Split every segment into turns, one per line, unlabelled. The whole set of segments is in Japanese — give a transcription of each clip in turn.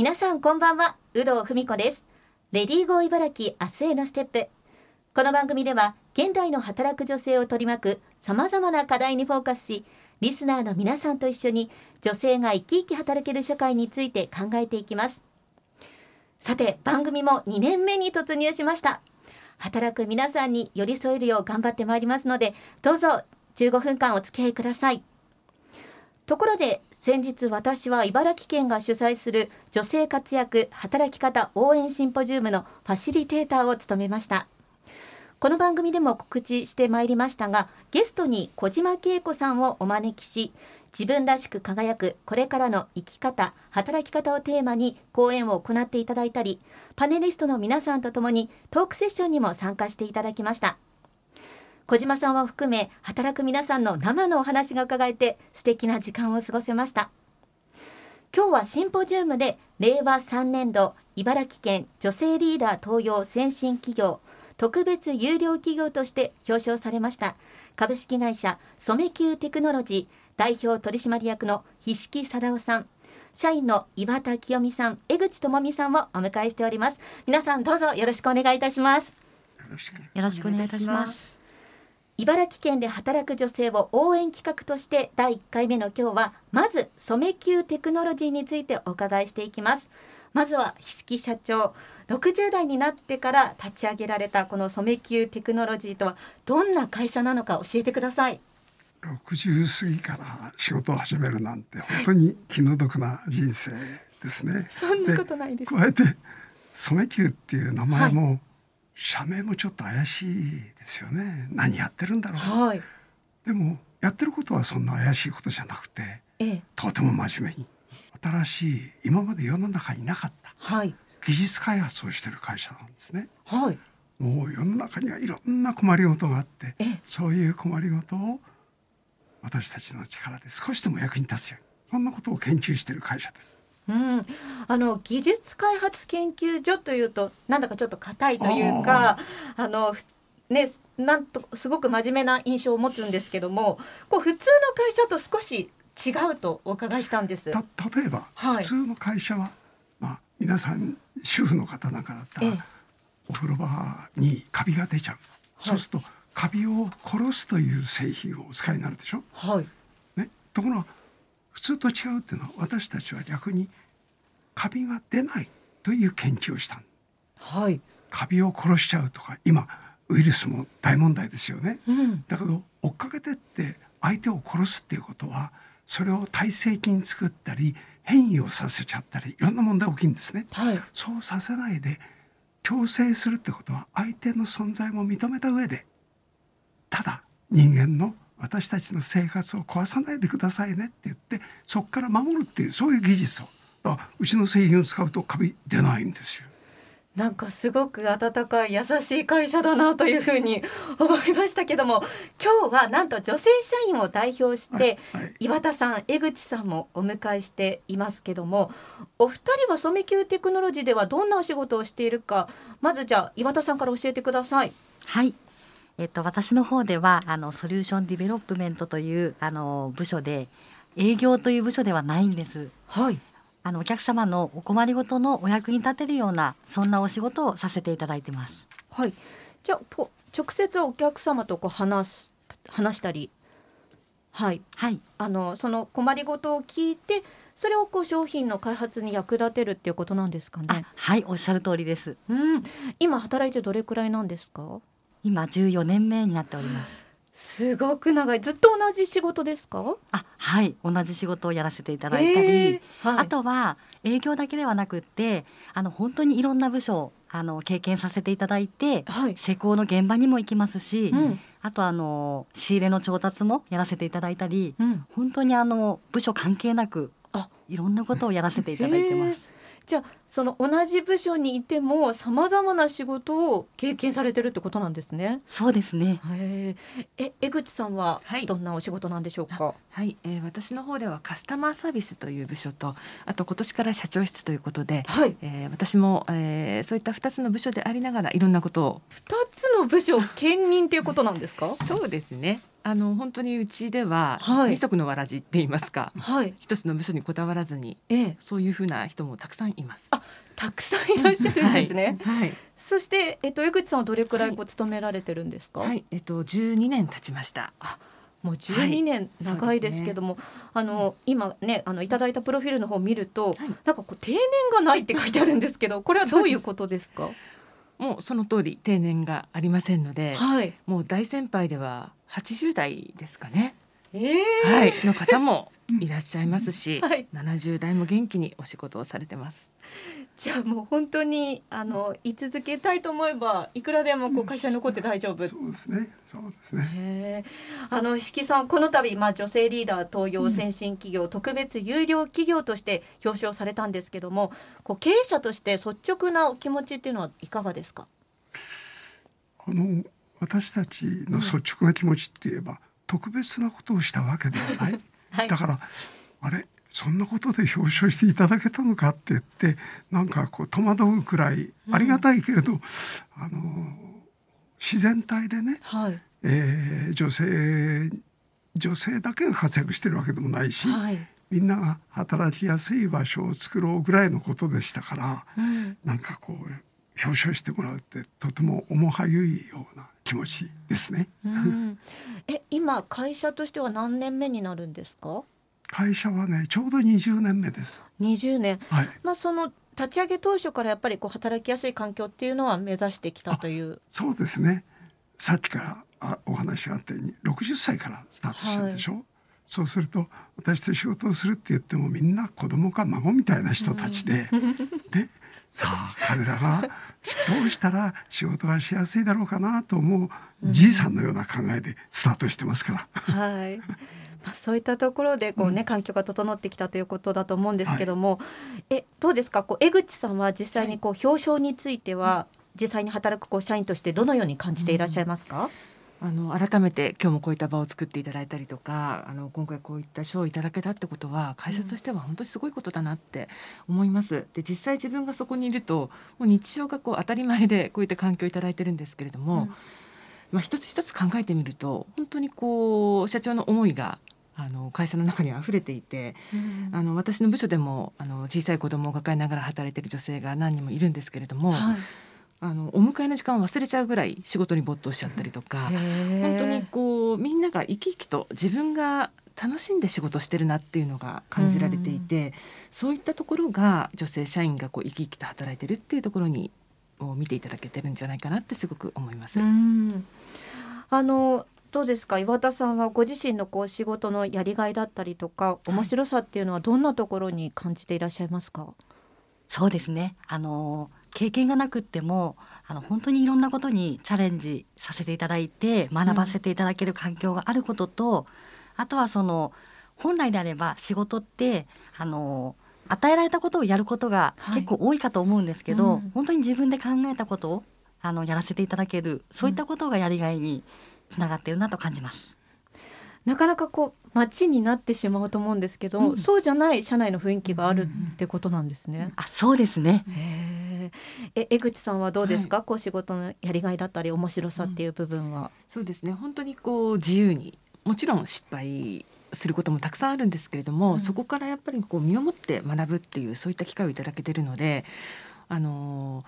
皆さんこんばんは。有働文子です。レディーゴー茨城明日へのステップ。この番組では現代の働く女性を取り巻く様々な課題にフォーカスしリスナーの皆さんと一緒に女性が生き生き働ける社会について考えていきます。さて番組も2年目に突入しました。働く皆さんに寄り添えるよう頑張ってまいりますのでどうぞ15分間お付き合いください。ところで先日私は茨城県が主催する女性活躍働き方応援シンポジウムのファシリテーターを務めました。この番組でも告知してまいりましたがゲストに小島恵子さんをお招きし自分らしく輝くこれからの生き方働き方をテーマに講演を行っていただいたりパネリストの皆さんとともにトークセッションにも参加していただきました。小島さんを含め働く皆さんの生のお話が伺えて素敵な時間を過ごせました。今日はシンポジウムで令和3年度茨城県女性リーダー登用先進企業特別有料企業として表彰されました株式会社染久テクノロジー代表取締役の菱木貞夫さん社員の岩田清美さん江口智美さんをお迎えしております。皆さんどうぞよろしくお願いいたします。
よろしくお願いいたします。
茨城県で働く女性を応援企画として第1回目の今日はまず染久テクノロジーについてお伺いしていきますまずは菱木社長60代になってから立ち上げられたこの染久テクノロジーとはどんな会社なのか教えてください
60過ぎから仕事を始めるなんて本当に気の毒な人生ですね。
そんなことないです。
加えて染久っていう名前も、はい、社名もちょっと怪しいですよね。何やってるんだろう。はい、でもやってることはそんな怪しいことじゃなくて、ええ、とても真面目に新しい今まで世の中になかった、はい、技術開発をしてる会社なんですね。はい、もう世の中にはいろんな困りごとがあって、そういう困りごとを私たちの力で少しでも役に立つようにそんなことを研究している会社です。
うん、あの技術開発研究所というとなんだかちょっと硬いというかあのねなんとすごく真面目な印象を持つんですけどもこう普通の会社と少し違うとお伺いしたんです。
例えば、はい、普通の会社は、まあ、皆さん主婦の方なんかだったら、お風呂場にカビが出ちゃう、はい、そうするとカビを殺すという製品をお使いになるでしょ？はい。ね、ところが普通と違うっていうのは私たちは逆にカビが出ないという研究をしたはい。カビを殺しちゃうとか今ウイルスも大問題ですよね。うん、だけど追っかけてって相手を殺すっていうことはそれを耐性菌作ったり変異をさせちゃったりいろんな問題が起きるんですね。はい、そうさせないで強制するってことは相手の存在も認めた上でただ人間の私たちの生活を壊さないでくださいねって言ってそこから守るっていうそういう技術をうちの製品を使うとカビ出ないんですよ。
なんかすごく温かい優しい会社だなというふうに思いましたけども今日はなんと女性社員を代表して、はいはい、岩田さん江口さんもお迎えしていますけどもお二人は染久テクノロジーではどんなお仕事をしているかまずじゃあ岩田さんから教えてください。
はいえっと、私の方ではあの solution development というあの部署で営業という部署ではないんです。はい。あのお客様のお困りごとのお役に立てるようなそんなお仕事をさせていただいてます。
はい。じゃあ直接お客様とこう話す話したり、はい。はい。あのその困りごとを聞いて。それをこう商品の開発に役立てるっていうことなんですかね？
はいおっしゃる通りです。
うん、今働いてどれくらいなんですか？
今14年目になっております。
すごく長い。ずっと同じ仕事ですか？
あはい。同じ仕事をやらせていただいたり、えーはい、あとは営業だけではなくってあの本当にいろんな部署あの経験させていただいて、はい、施工の現場にも行きますし、うん、あとあの仕入れの調達もやらせていただいたり、うん、本当にあの部署関係なくいろんなことをやらせていただいてます。
じゃあその同じ部署にいてもさまざまな仕事を経験されてるってことなんですね。
そうですね。
え江口さんはどんなお仕事なんでしょうか？
はい、はい、えー、私の方ではカスタマーサービスという部署とあと今年から社長室ということで、はい、えー、私も、えー、そういった二つの部署でありながらいろんなことを
二つの部署兼任っていうことなんですか？
そうですね。あの本当にうちでは、はい、二足のわらじって言いますか、はい、一つの部署にこだわらずに、ええ、そういうふうな人もたくさんいます。
あたくさんいらっしゃるんですね。はい、はい、そしてえっと江口さんはどれくらいこう勤められてるんですか？
はい、えっと十二年経ちました。
あもう12年長いですけども、はいね、あの今ねあのいただいたプロフィールの方を見ると、はい、なんかこう定年がないって書いてあるんですけどこれはどういうことですか？
もうその通り定年がありませんので、はい、もう大先輩では80代ですかね、
えー、
はい。の方もいらっしゃいますし、はい、70代も元気にお仕事をされてます。
じゃあもう本当にあの居続けたいと思えばいくらでもこう会社に残って大丈夫、うん、
そうですね。そうですね。
あの引さんこの度まあ女性リーダー登用先進企業、うん、特別有料企業として表彰されたんですけどもこう経営者として率直なお気持ちっていうのはいかがですか？
この私たちの率直な気持ちって言えば、うん、特別なことをしたわけではない、はい、だからあれそんなことで表彰していただけたのかって言ってなんかこう戸惑うくらいありがたいけれど、うん、あの自然体でね、はい、えー、女性女性だけが活躍してるわけでもないし、はい、みんなが働きやすい場所を作ろうぐらいのことでしたから、うん、なんかこう表彰してもらうってとても重はゆいような気持ちですね。
うん、え今会社としては何年目になるんですか？
会社はねちょうど20年目です。
20年、はい、まあその立ち上げ当初からやっぱりこう働きやすい環境っていうのは目指してきたという。
そうですね。さっきからあお話があったように60歳からスタートしたでしょ、はい、そうすると私と仕事をするって言ってもみんな子供か孫みたいな人たちで、うん、でさあ彼らがどうしたら仕事がしやすいだろうかなと思うじいさんのような考えでスタートしてますから。
はい。まあ、そういったところでこうね、うん、環境が整ってきたということだと思うんですけども、はい、えどうですか？こう江口さんは実際にこう表彰については、実際に働くこう社員としてどのように感じていらっしゃいますか、
うん、あの改めて今日もこういった場を作っていただいたりとかあの今回こういった賞をいただけたってことは会社としては本当にすごいことだなって思います。で実際自分がそこにいるともう日常がこう当たり前でこういった環境をいただいてるんですけれども、うん、まあ、一つ一つ考えてみると本当にこう社長の思いがあの会社の中に溢れていて、うん、あの私の部署でもあの小さい子供を抱えながら働いている女性が何人もいるんですけれども、はい、あのお迎えの時間を忘れちゃうぐらい仕事に没頭しちゃったりとか本当にこうみんなが生き生きと自分が楽しんで仕事してるなっていうのが感じられていて、うん、そういったところが女性社員がこう生き生きと働いてるっていうところにを見ていただけてるんじゃないかなってすごく思います。
あのどうですか？岩田さんはご自身のこう仕事のやりがいだったりとか面白さっていうのはどんなところに感じていらっしゃいますか、
そうですね。あの経験がなくってもあの本当にいろんなことにチャレンジさせていただいて学ばせていただける環境があることと、うん、あとはその本来であれば仕事ってあの与えられたことをやることが結構多いかと思うんですけど、はいうん、本当に自分で考えたことをあのやらせていただけるそういったことがやりがいにつながっているなと感じます。
なかなかこう街になってしまうと思うんですけど、うん、そうじゃない社内の雰囲気があるってことなんですね。うん、
あ、そうですね。
え、江口さんはどうですか、はい、こう仕事のやりがいだったり面白さっていう部分は。うん、
そうですね。本当にこう自由に、もちろん失敗することもたくさんあるんですけれども、そこからやっぱりこう身をもって学ぶっていうそういった機会をいただけているので、あの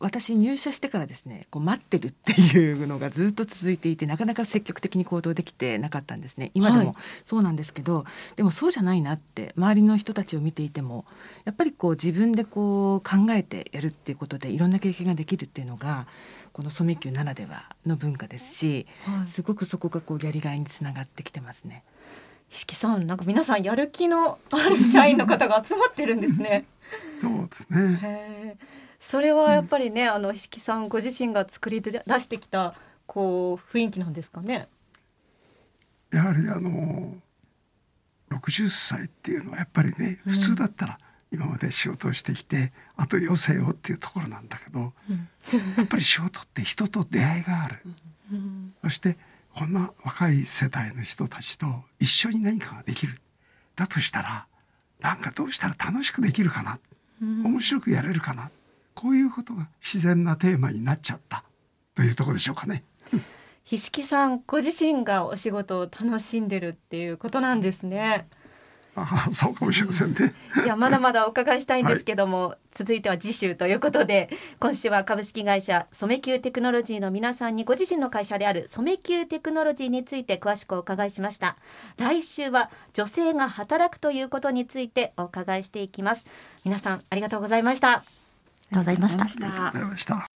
私入社してからですねこう待ってるっていうのがずっと続いていてなかなか積極的に行動できてなかったんですね今でもそうなんですけど、はい、でもそうじゃないなって周りの人たちを見ていてもやっぱりこう自分でこう考えてやるっていうことでいろんな経験ができるっていうのがこの染球ならではの文化ですし、はい、すごくそこがこうやりがいにつながってきてますね。
石木さんなんか皆さんやる気のある社員の方が集まってるんですね。
そうですね。
それはやっぱりね、うん、あの石木さんご自身が作り出してきたこう雰囲気なんですかね？
やはりあの60歳っていうのはやっぱりね普通だったら今まで仕事をしてきて、うん、あと余生をっていうところなんだけど、うん、やっぱり仕事って人と出会いがある、そしてこんな若い世代の人たちと一緒に何かができる。だとしたらなんかどうしたら楽しくできるかな、面白くやれるかな？こういうことが自然なテーマになっちゃったというとこでしょうかね。
ひしきさんご自身がお仕事を楽しんでるっていうことなんですね。
あそうかもしれませんね。
いやまだまだお伺いしたいんですけども、はい、続いては次週ということで今週は株式会社染キューテクノロジーの皆さんにご自身の会社である染キューテクノロジーについて詳しくお伺いしました。来週は女性が働くということについてお伺いしていきます。皆さんありがとうございました。あ
りがとうございました。
ありがとうございました